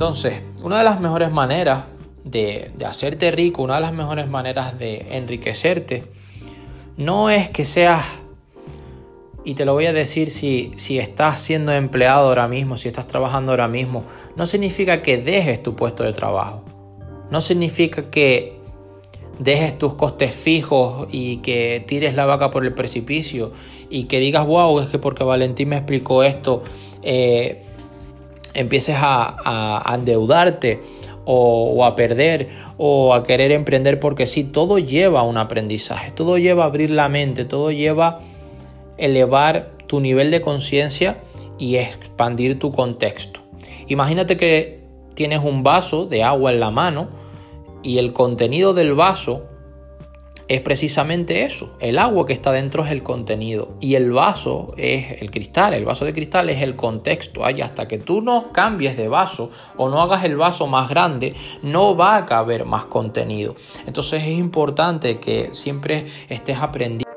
Entonces, una de las mejores maneras de, hacerte rico, una de las mejores maneras de enriquecerte, no es que seas, y te lo voy a decir si, si estás siendo empleado ahora mismo, si estás trabajando ahora mismo, no significa que dejes tu puesto de trabajo. No significa que dejes tus costes fijos y que tires la vaca por el precipicio y que digas, wow, es que porque Valentín me explicó esto, eh, empieces a, endeudarte o, a perder o a querer emprender porque sí, todo lleva un aprendizaje, todo lleva a abrir la mente, todo lleva elevar tu nivel de conciencia y expandir tu contexto. Imagínate que tienes un vaso de agua en la mano y el contenido del vaso es precisamente eso. El agua que está dentro es el contenido y el vaso es el cristal. El vaso de cristal es el contexto. Ay, hasta que tú no cambies de vaso o no hagas el vaso más grande, no va a caber más contenido. Entonces es importante que siempre estés aprendiendo